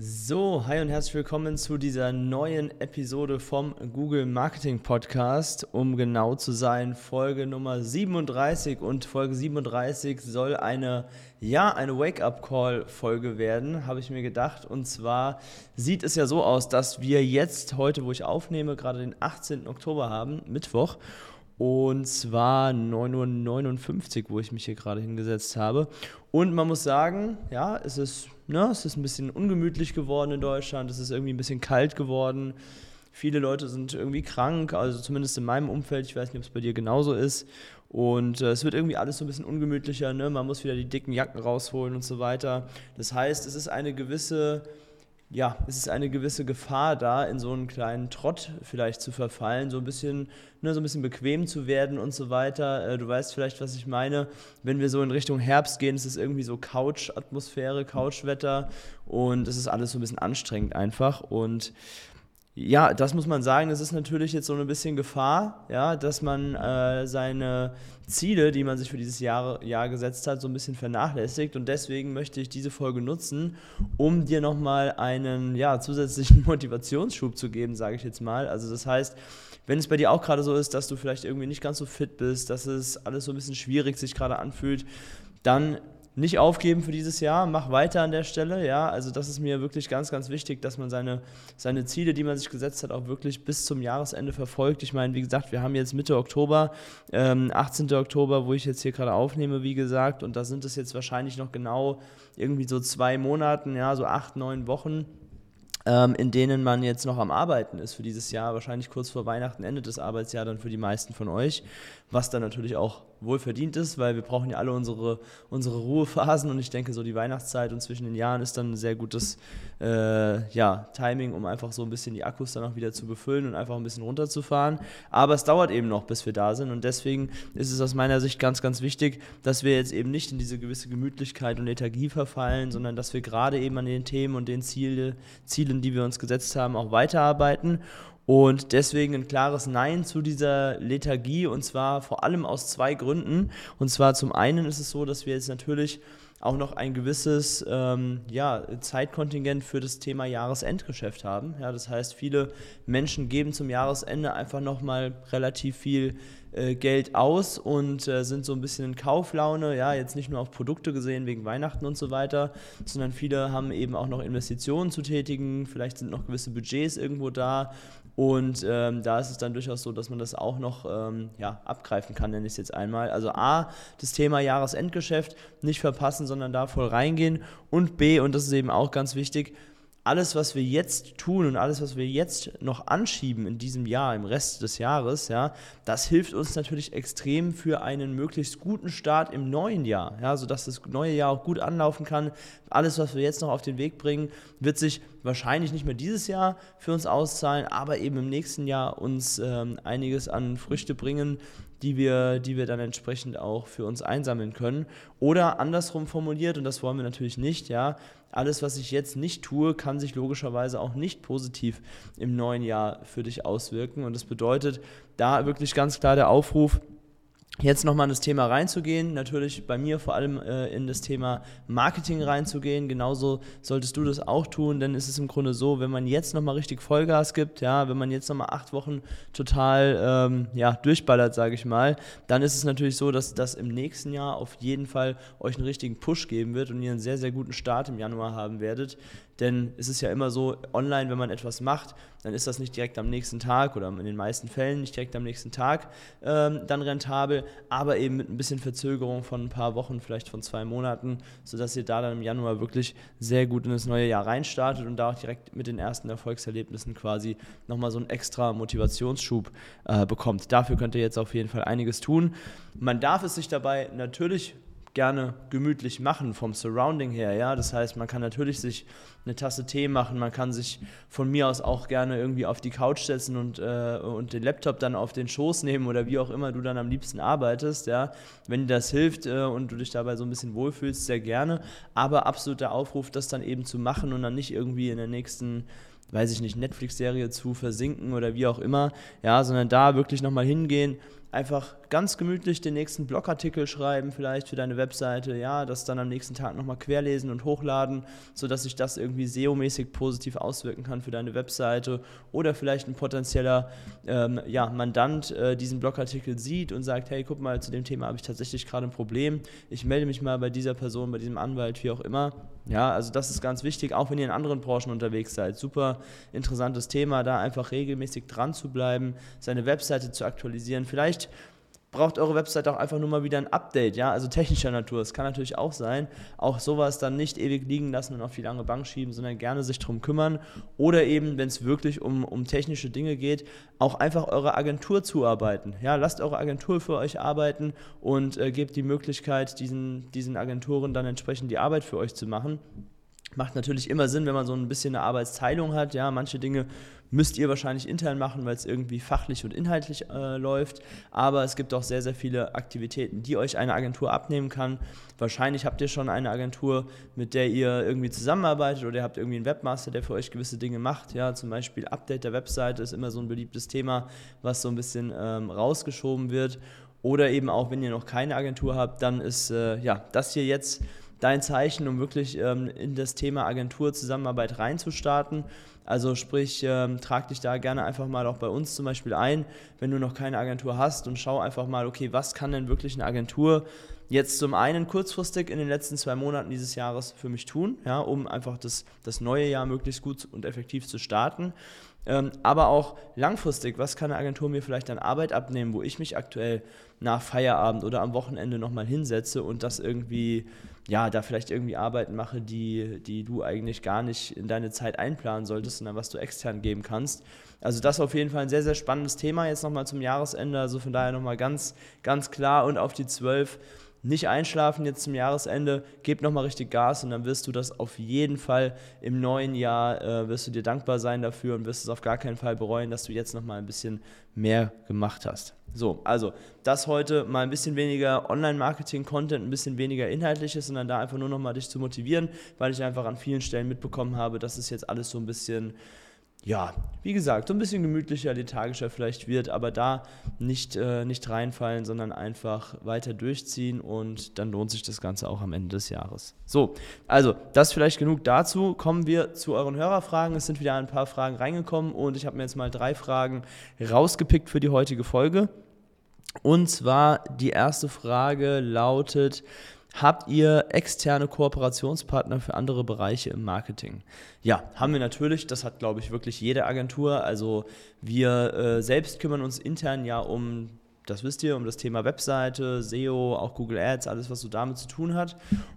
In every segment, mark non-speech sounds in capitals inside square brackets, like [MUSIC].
So, hi und herzlich willkommen zu dieser neuen Episode vom Google Marketing Podcast. Um genau zu sein, Folge Nummer 37 und Folge 37 soll eine ja, eine Wake-up-Call-Folge werden, habe ich mir gedacht. Und zwar sieht es ja so aus, dass wir jetzt heute, wo ich aufnehme, gerade den 18. Oktober haben, Mittwoch. Und zwar 9.59 Uhr, wo ich mich hier gerade hingesetzt habe. Und man muss sagen, ja, es ist ne, es ist ein bisschen ungemütlich geworden in Deutschland, es ist irgendwie ein bisschen kalt geworden. Viele Leute sind irgendwie krank, also zumindest in meinem Umfeld. Ich weiß nicht, ob es bei dir genauso ist. Und äh, es wird irgendwie alles so ein bisschen ungemütlicher. Ne? Man muss wieder die dicken Jacken rausholen und so weiter. Das heißt, es ist eine gewisse ja, es ist eine gewisse Gefahr da, in so einen kleinen Trott vielleicht zu verfallen, so ein bisschen, ne, so ein bisschen bequem zu werden und so weiter. Äh, du weißt vielleicht, was ich meine. Wenn wir so in Richtung Herbst gehen, ist es irgendwie so Couch-Atmosphäre, Couchwetter und es ist alles so ein bisschen anstrengend einfach. Und ja, das muss man sagen, das ist natürlich jetzt so ein bisschen Gefahr, ja, dass man äh, seine Ziele, die man sich für dieses Jahr, Jahr gesetzt hat, so ein bisschen vernachlässigt. Und deswegen möchte ich diese Folge nutzen, um dir nochmal einen ja, zusätzlichen [LAUGHS] Motivationsschub zu geben, sage ich jetzt mal. Also das heißt, wenn es bei dir auch gerade so ist, dass du vielleicht irgendwie nicht ganz so fit bist, dass es alles so ein bisschen schwierig sich gerade anfühlt, dann nicht aufgeben für dieses Jahr, mach weiter an der Stelle, ja, also das ist mir wirklich ganz, ganz wichtig, dass man seine, seine Ziele, die man sich gesetzt hat, auch wirklich bis zum Jahresende verfolgt. Ich meine, wie gesagt, wir haben jetzt Mitte Oktober, ähm, 18. Oktober, wo ich jetzt hier gerade aufnehme, wie gesagt, und da sind es jetzt wahrscheinlich noch genau irgendwie so zwei Monaten, ja, so acht, neun Wochen, ähm, in denen man jetzt noch am Arbeiten ist für dieses Jahr, wahrscheinlich kurz vor Weihnachten endet das Arbeitsjahr dann für die meisten von euch, was dann natürlich auch wohl verdient ist, weil wir brauchen ja alle unsere, unsere Ruhephasen. Und ich denke, so die Weihnachtszeit und zwischen den Jahren ist dann ein sehr gutes äh, ja, Timing, um einfach so ein bisschen die Akkus dann auch wieder zu befüllen und einfach ein bisschen runterzufahren. Aber es dauert eben noch, bis wir da sind. Und deswegen ist es aus meiner Sicht ganz, ganz wichtig, dass wir jetzt eben nicht in diese gewisse Gemütlichkeit und Lethargie verfallen, sondern dass wir gerade eben an den Themen und den Ziele, Zielen, die wir uns gesetzt haben, auch weiterarbeiten und deswegen ein klares Nein zu dieser Lethargie und zwar vor allem aus zwei Gründen. Und zwar zum einen ist es so, dass wir jetzt natürlich auch noch ein gewisses ähm, ja, Zeitkontingent für das Thema Jahresendgeschäft haben. Ja, das heißt, viele Menschen geben zum Jahresende einfach nochmal relativ viel äh, Geld aus und äh, sind so ein bisschen in Kauflaune. Ja, jetzt nicht nur auf Produkte gesehen wegen Weihnachten und so weiter, sondern viele haben eben auch noch Investitionen zu tätigen. Vielleicht sind noch gewisse Budgets irgendwo da und ähm, da ist es dann durchaus so, dass man das auch noch ähm, ja, abgreifen kann, nenne ich es jetzt einmal. Also A, das Thema Jahresendgeschäft nicht verpassen, sondern da voll reingehen. Und B, und das ist eben auch ganz wichtig, alles, was wir jetzt tun und alles, was wir jetzt noch anschieben in diesem Jahr, im Rest des Jahres, ja, das hilft uns natürlich extrem für einen möglichst guten Start im neuen Jahr, ja, sodass das neue Jahr auch gut anlaufen kann. Alles, was wir jetzt noch auf den Weg bringen, wird sich wahrscheinlich nicht mehr dieses Jahr für uns auszahlen, aber eben im nächsten Jahr uns ähm, einiges an Früchte bringen, die wir, die wir dann entsprechend auch für uns einsammeln können. Oder andersrum formuliert, und das wollen wir natürlich nicht, ja, alles, was ich jetzt nicht tue, kann sich logischerweise auch nicht positiv im neuen Jahr für dich auswirken. Und das bedeutet, da wirklich ganz klar der Aufruf, jetzt nochmal in das Thema reinzugehen, natürlich bei mir vor allem äh, in das Thema Marketing reinzugehen. Genauso solltest du das auch tun, denn es ist im Grunde so, wenn man jetzt nochmal richtig Vollgas gibt, ja, wenn man jetzt nochmal acht Wochen total ähm, ja, durchballert, sage ich mal, dann ist es natürlich so, dass das im nächsten Jahr auf jeden Fall euch einen richtigen Push geben wird und ihr einen sehr, sehr guten Start im Januar haben werdet. Denn es ist ja immer so, online, wenn man etwas macht, dann ist das nicht direkt am nächsten Tag oder in den meisten Fällen nicht direkt am nächsten Tag ähm, dann rentabel, aber eben mit ein bisschen Verzögerung von ein paar Wochen, vielleicht von zwei Monaten, sodass ihr da dann im Januar wirklich sehr gut in das neue Jahr reinstartet und da auch direkt mit den ersten Erfolgserlebnissen quasi nochmal so einen extra Motivationsschub äh, bekommt. Dafür könnt ihr jetzt auf jeden Fall einiges tun. Man darf es sich dabei natürlich gerne gemütlich machen vom Surrounding her. Ja, das heißt, man kann natürlich sich eine Tasse Tee machen, man kann sich von mir aus auch gerne irgendwie auf die Couch setzen und, äh, und den Laptop dann auf den Schoß nehmen oder wie auch immer du dann am liebsten arbeitest. Ja, wenn dir das hilft äh, und du dich dabei so ein bisschen wohlfühlst, sehr gerne. Aber absoluter Aufruf, das dann eben zu machen und dann nicht irgendwie in der nächsten weiß ich nicht, Netflix-Serie zu versinken oder wie auch immer, ja, sondern da wirklich nochmal hingehen, einfach ganz gemütlich den nächsten Blogartikel schreiben, vielleicht für deine Webseite, ja, das dann am nächsten Tag nochmal querlesen und hochladen, sodass sich das irgendwie SEO-mäßig positiv auswirken kann für deine Webseite oder vielleicht ein potenzieller ähm, ja, Mandant äh, diesen Blogartikel sieht und sagt, hey, guck mal, zu dem Thema habe ich tatsächlich gerade ein Problem, ich melde mich mal bei dieser Person, bei diesem Anwalt, wie auch immer. Ja, also das ist ganz wichtig, auch wenn ihr in anderen Branchen unterwegs seid. Super interessantes Thema, da einfach regelmäßig dran zu bleiben, seine Webseite zu aktualisieren. Vielleicht braucht eure Website auch einfach nur mal wieder ein Update, ja, also technischer Natur. Es kann natürlich auch sein, auch sowas dann nicht ewig liegen lassen und auf die lange Bank schieben, sondern gerne sich darum kümmern oder eben, wenn es wirklich um, um technische Dinge geht, auch einfach eure Agentur zuarbeiten. Ja, lasst eure Agentur für euch arbeiten und äh, gebt die Möglichkeit, diesen, diesen Agenturen dann entsprechend die Arbeit für euch zu machen. Macht natürlich immer Sinn, wenn man so ein bisschen eine Arbeitsteilung hat. Ja, manche Dinge müsst ihr wahrscheinlich intern machen, weil es irgendwie fachlich und inhaltlich äh, läuft. Aber es gibt auch sehr, sehr viele Aktivitäten, die euch eine Agentur abnehmen kann. Wahrscheinlich habt ihr schon eine Agentur, mit der ihr irgendwie zusammenarbeitet oder ihr habt irgendwie einen Webmaster, der für euch gewisse Dinge macht. Ja, zum Beispiel Update der Webseite ist immer so ein beliebtes Thema, was so ein bisschen ähm, rausgeschoben wird. Oder eben auch, wenn ihr noch keine Agentur habt, dann ist äh, ja das hier jetzt dein Zeichen, um wirklich ähm, in das Thema Agenturzusammenarbeit reinzustarten. Also sprich, ähm, trag dich da gerne einfach mal auch bei uns zum Beispiel ein, wenn du noch keine Agentur hast und schau einfach mal, okay, was kann denn wirklich eine Agentur jetzt zum einen kurzfristig in den letzten zwei Monaten dieses Jahres für mich tun, ja, um einfach das, das neue Jahr möglichst gut und effektiv zu starten. Ähm, aber auch langfristig, was kann eine Agentur mir vielleicht an Arbeit abnehmen, wo ich mich aktuell nach Feierabend oder am Wochenende nochmal hinsetze und das irgendwie ja, da vielleicht irgendwie Arbeiten mache, die, die du eigentlich gar nicht in deine Zeit einplanen solltest, sondern was du extern geben kannst. Also das ist auf jeden Fall ein sehr, sehr spannendes Thema jetzt nochmal zum Jahresende. Also von daher nochmal ganz, ganz klar und auf die zwölf nicht einschlafen jetzt zum Jahresende, gib nochmal richtig Gas und dann wirst du das auf jeden Fall im neuen Jahr, äh, wirst du dir dankbar sein dafür und wirst es auf gar keinen Fall bereuen, dass du jetzt nochmal ein bisschen mehr gemacht hast. So, also das heute mal ein bisschen weniger Online-Marketing-Content, ein bisschen weniger Inhaltliches, sondern da einfach nur nochmal dich zu motivieren, weil ich einfach an vielen Stellen mitbekommen habe, dass es jetzt alles so ein bisschen ja, wie gesagt, so ein bisschen gemütlicher, lethargischer vielleicht wird, aber da nicht, äh, nicht reinfallen, sondern einfach weiter durchziehen und dann lohnt sich das Ganze auch am Ende des Jahres. So, also das vielleicht genug dazu. Kommen wir zu euren Hörerfragen. Es sind wieder ein paar Fragen reingekommen und ich habe mir jetzt mal drei Fragen rausgepickt für die heutige Folge. Und zwar die erste Frage lautet, Habt ihr externe Kooperationspartner für andere Bereiche im Marketing? Ja, haben wir natürlich. Das hat, glaube ich, wirklich jede Agentur. Also wir äh, selbst kümmern uns intern ja um, das wisst ihr, um das Thema Webseite, SEO, auch Google Ads, alles, was so damit zu tun hat.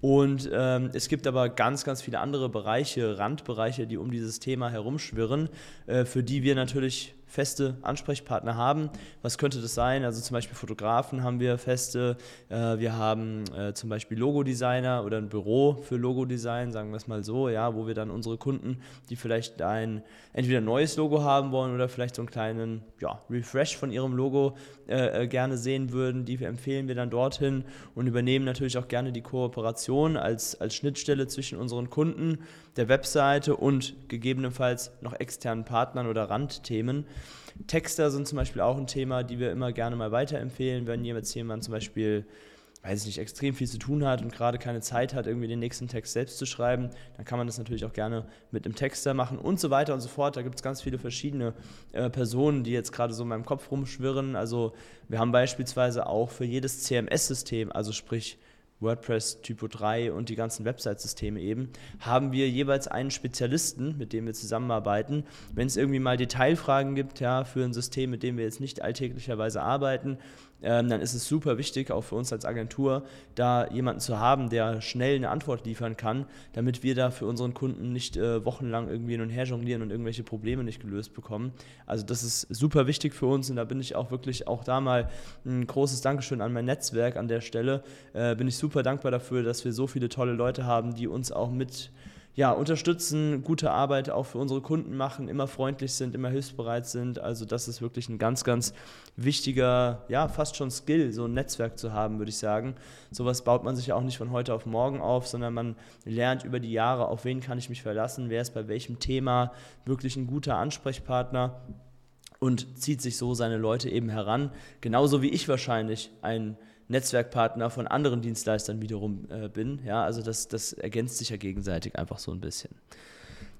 Und ähm, es gibt aber ganz, ganz viele andere Bereiche, Randbereiche, die um dieses Thema herumschwirren, äh, für die wir natürlich feste Ansprechpartner haben. Was könnte das sein? Also zum Beispiel Fotografen haben wir feste, äh, wir haben äh, zum Beispiel Logodesigner oder ein Büro für Logodesign, sagen wir es mal so, ja, wo wir dann unsere Kunden, die vielleicht ein entweder ein neues Logo haben wollen oder vielleicht so einen kleinen ja, Refresh von ihrem Logo äh, äh gerne sehen würden, die empfehlen wir dann dorthin und übernehmen natürlich auch gerne die Kooperation als, als Schnittstelle zwischen unseren Kunden, der Webseite und gegebenenfalls noch externen Partnern oder Randthemen. Texter sind zum Beispiel auch ein Thema, die wir immer gerne mal weiterempfehlen, wenn jetzt jemand zum Beispiel weiß ich nicht, extrem viel zu tun hat und gerade keine Zeit hat, irgendwie den nächsten Text selbst zu schreiben, dann kann man das natürlich auch gerne mit einem Texter machen und so weiter und so fort. Da gibt es ganz viele verschiedene äh, Personen, die jetzt gerade so in meinem Kopf rumschwirren. Also wir haben beispielsweise auch für jedes CMS-System, also sprich WordPress Typo 3 und die ganzen Website-Systeme eben, haben wir jeweils einen Spezialisten, mit dem wir zusammenarbeiten. Wenn es irgendwie mal Detailfragen gibt, ja, für ein System, mit dem wir jetzt nicht alltäglicherweise arbeiten, ähm, dann ist es super wichtig, auch für uns als Agentur, da jemanden zu haben, der schnell eine Antwort liefern kann, damit wir da für unseren Kunden nicht äh, wochenlang irgendwie hin und her jonglieren und irgendwelche Probleme nicht gelöst bekommen. Also das ist super wichtig für uns und da bin ich auch wirklich auch da mal ein großes Dankeschön an mein Netzwerk an der Stelle. Äh, bin ich super dankbar dafür, dass wir so viele tolle Leute haben, die uns auch mit ja, unterstützen, gute Arbeit auch für unsere Kunden machen, immer freundlich sind, immer hilfsbereit sind. Also das ist wirklich ein ganz, ganz wichtiger, ja, fast schon Skill, so ein Netzwerk zu haben, würde ich sagen. Sowas baut man sich ja auch nicht von heute auf morgen auf, sondern man lernt über die Jahre, auf wen kann ich mich verlassen, wer ist bei welchem Thema wirklich ein guter Ansprechpartner und zieht sich so seine Leute eben heran. Genauso wie ich wahrscheinlich ein Netzwerkpartner von anderen Dienstleistern wiederum äh, bin. Ja, also das, das ergänzt sich ja gegenseitig einfach so ein bisschen.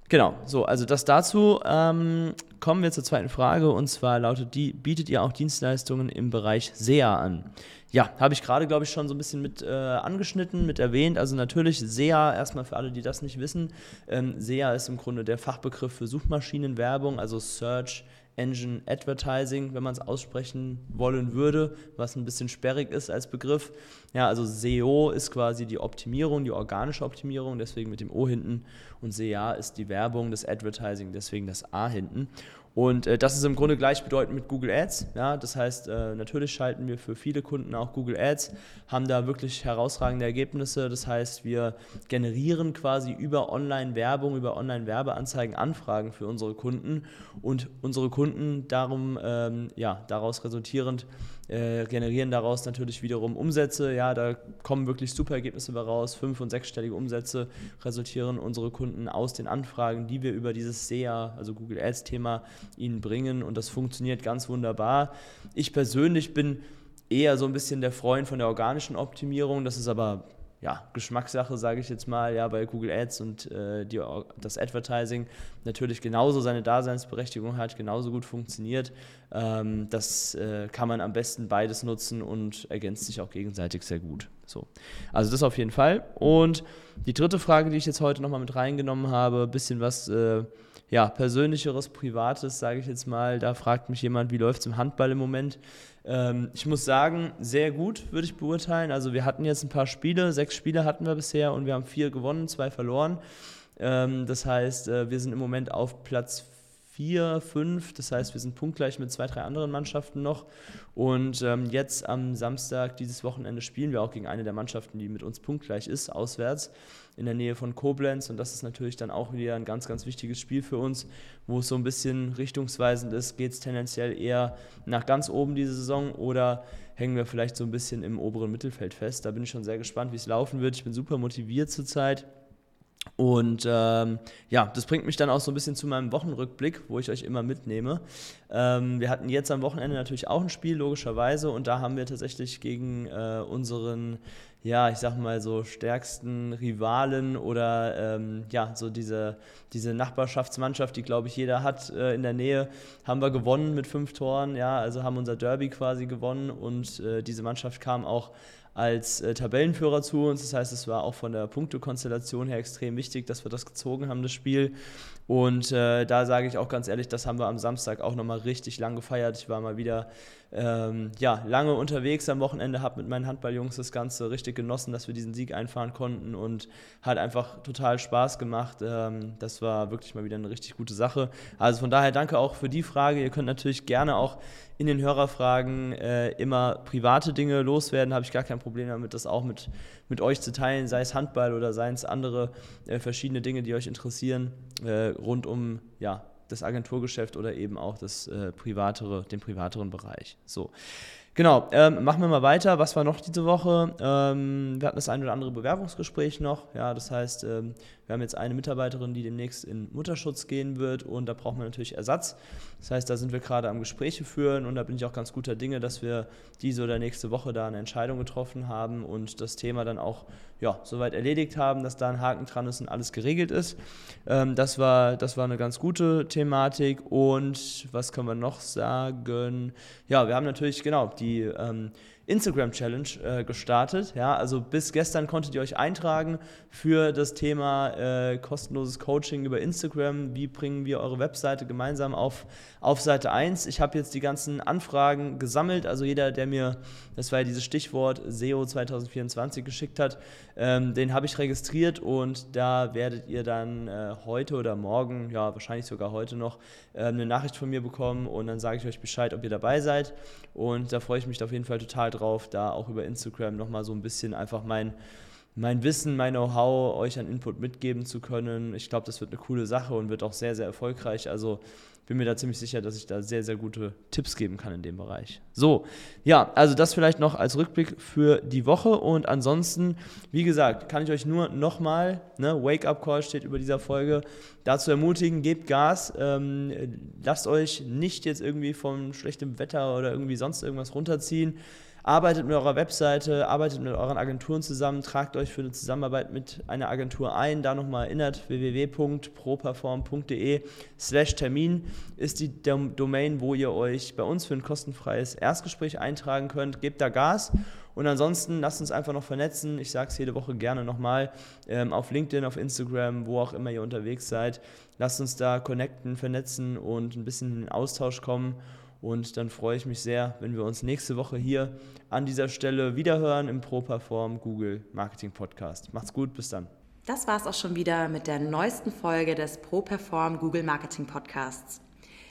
Genau, so, also das dazu. Ähm, kommen wir zur zweiten Frage und zwar lautet die, bietet ihr auch Dienstleistungen im Bereich SEA an? Ja, habe ich gerade, glaube ich, schon so ein bisschen mit äh, angeschnitten, mit erwähnt. Also natürlich SEA, erstmal für alle, die das nicht wissen. Ähm, SEA ist im Grunde der Fachbegriff für Suchmaschinenwerbung, also Search Engine Advertising, wenn man es aussprechen wollen würde, was ein bisschen sperrig ist als Begriff. Ja, also SEO ist quasi die Optimierung, die organische Optimierung, deswegen mit dem O hinten. Und SEA ist die Werbung, das Advertising, deswegen das A hinten. Und äh, das ist im Grunde gleichbedeutend mit Google Ads. Ja? Das heißt, äh, natürlich schalten wir für viele Kunden auch Google Ads, haben da wirklich herausragende Ergebnisse. Das heißt, wir generieren quasi über Online-Werbung, über Online-Werbeanzeigen Anfragen für unsere Kunden und unsere Kunden darum, ähm, ja, daraus resultierend äh, generieren daraus natürlich wiederum Umsätze. Ja, da kommen wirklich super Ergebnisse raus. Fünf- und sechsstellige Umsätze resultieren unsere Kunden aus den Anfragen, die wir über dieses SEA, also Google Ads-Thema, ihnen bringen. Und das funktioniert ganz wunderbar. Ich persönlich bin eher so ein bisschen der Freund von der organischen Optimierung. Das ist aber ja, Geschmackssache, sage ich jetzt mal, ja, bei Google Ads und äh, die, das Advertising natürlich genauso seine Daseinsberechtigung hat, genauso gut funktioniert. Ähm, das äh, kann man am besten beides nutzen und ergänzt sich auch gegenseitig sehr gut. So. Also das auf jeden Fall. Und die dritte Frage, die ich jetzt heute nochmal mit reingenommen habe, ein bisschen was äh, ja, Persönlicheres, Privates, sage ich jetzt mal. Da fragt mich jemand, wie läuft es im Handball im Moment? Ähm, ich muss sagen, sehr gut würde ich beurteilen. Also wir hatten jetzt ein paar Spiele, sechs Spiele hatten wir bisher und wir haben vier gewonnen, zwei verloren. Ähm, das heißt, äh, wir sind im Moment auf Platz vier, fünf. Das heißt, wir sind punktgleich mit zwei, drei anderen Mannschaften noch. Und ähm, jetzt am Samstag dieses Wochenende spielen wir auch gegen eine der Mannschaften, die mit uns punktgleich ist, auswärts in der Nähe von Koblenz. Und das ist natürlich dann auch wieder ein ganz, ganz wichtiges Spiel für uns, wo es so ein bisschen richtungsweisend ist. Geht es tendenziell eher nach ganz oben diese Saison oder hängen wir vielleicht so ein bisschen im oberen Mittelfeld fest? Da bin ich schon sehr gespannt, wie es laufen wird. Ich bin super motiviert zurzeit. Und ähm, ja, das bringt mich dann auch so ein bisschen zu meinem Wochenrückblick, wo ich euch immer mitnehme. Ähm, wir hatten jetzt am Wochenende natürlich auch ein Spiel, logischerweise, und da haben wir tatsächlich gegen äh, unseren ja, ich sag mal so stärksten Rivalen oder ähm, ja, so diese, diese Nachbarschaftsmannschaft, die glaube ich jeder hat äh, in der Nähe, haben wir gewonnen mit fünf Toren, ja, also haben unser Derby quasi gewonnen. Und äh, diese Mannschaft kam auch als äh, Tabellenführer zu uns. Das heißt, es war auch von der Punktekonstellation her extrem wichtig, dass wir das gezogen haben, das Spiel. Und äh, da sage ich auch ganz ehrlich, das haben wir am Samstag auch nochmal richtig lang gefeiert. Ich war mal wieder ähm, ja, lange unterwegs am Wochenende, habe mit meinen Handballjungs das Ganze richtig genossen, dass wir diesen Sieg einfahren konnten und hat einfach total Spaß gemacht. Ähm, das war wirklich mal wieder eine richtig gute Sache. Also von daher danke auch für die Frage. Ihr könnt natürlich gerne auch in den Hörerfragen äh, immer private Dinge loswerden, habe ich gar kein Problem damit, das auch mit, mit euch zu teilen, sei es Handball oder seien es andere äh, verschiedene Dinge, die euch interessieren, äh, rund um ja, das Agenturgeschäft oder eben auch das äh, privatere, den privateren Bereich. So. Genau, ähm, machen wir mal weiter. Was war noch diese Woche? Ähm, wir hatten das ein oder andere Bewerbungsgespräch noch. Ja, das heißt, ähm, wir haben jetzt eine Mitarbeiterin, die demnächst in Mutterschutz gehen wird und da brauchen wir natürlich Ersatz. Das heißt, da sind wir gerade am Gespräche führen und da bin ich auch ganz guter Dinge, dass wir diese oder nächste Woche da eine Entscheidung getroffen haben und das Thema dann auch ja, soweit erledigt haben, dass da ein Haken dran ist und alles geregelt ist. Ähm, das, war, das war eine ganz gute Thematik und was können wir noch sagen? Ja, wir haben natürlich, genau, die ähm, Instagram Challenge äh, gestartet. Ja, also bis gestern konntet ihr euch eintragen für das Thema äh, kostenloses Coaching über Instagram. Wie bringen wir eure Webseite gemeinsam auf, auf Seite 1? Ich habe jetzt die ganzen Anfragen gesammelt. Also jeder, der mir, das war ja dieses Stichwort SEO 2024 geschickt hat, ähm, den habe ich registriert und da werdet ihr dann äh, heute oder morgen, ja wahrscheinlich sogar heute noch, ähm, eine Nachricht von mir bekommen und dann sage ich euch Bescheid, ob ihr dabei seid. Und da freue ich mich auf jeden Fall total drauf, da auch über Instagram nochmal so ein bisschen einfach mein, mein Wissen, mein Know-how euch an Input mitgeben zu können. Ich glaube, das wird eine coole Sache und wird auch sehr, sehr erfolgreich. Also bin mir da ziemlich sicher, dass ich da sehr, sehr gute Tipps geben kann in dem Bereich. So, ja, also das vielleicht noch als Rückblick für die Woche und ansonsten, wie gesagt, kann ich euch nur nochmal, ne, Wake-up-Call steht über dieser Folge, dazu ermutigen, gebt Gas, ähm, lasst euch nicht jetzt irgendwie vom schlechten Wetter oder irgendwie sonst irgendwas runterziehen arbeitet mit eurer Webseite, arbeitet mit euren Agenturen zusammen, tragt euch für eine Zusammenarbeit mit einer Agentur ein. Da nochmal erinnert, www.properform.de slash Termin ist die Domain, wo ihr euch bei uns für ein kostenfreies Erstgespräch eintragen könnt. Gebt da Gas. Und ansonsten lasst uns einfach noch vernetzen. Ich sage es jede Woche gerne nochmal. Ähm, auf LinkedIn, auf Instagram, wo auch immer ihr unterwegs seid. Lasst uns da connecten, vernetzen und ein bisschen in den Austausch kommen. Und dann freue ich mich sehr, wenn wir uns nächste Woche hier an dieser Stelle wiederhören im ProPerform Google Marketing Podcast. Macht's gut, bis dann. Das war's auch schon wieder mit der neuesten Folge des ProPerform Google Marketing Podcasts.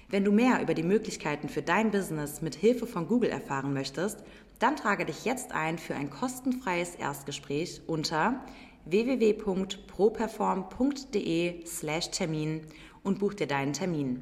Wenn du mehr über die Möglichkeiten für dein Business mit Hilfe von Google erfahren möchtest, dann trage dich jetzt ein für ein kostenfreies Erstgespräch unter www.properform.de/termin und buch dir deinen Termin.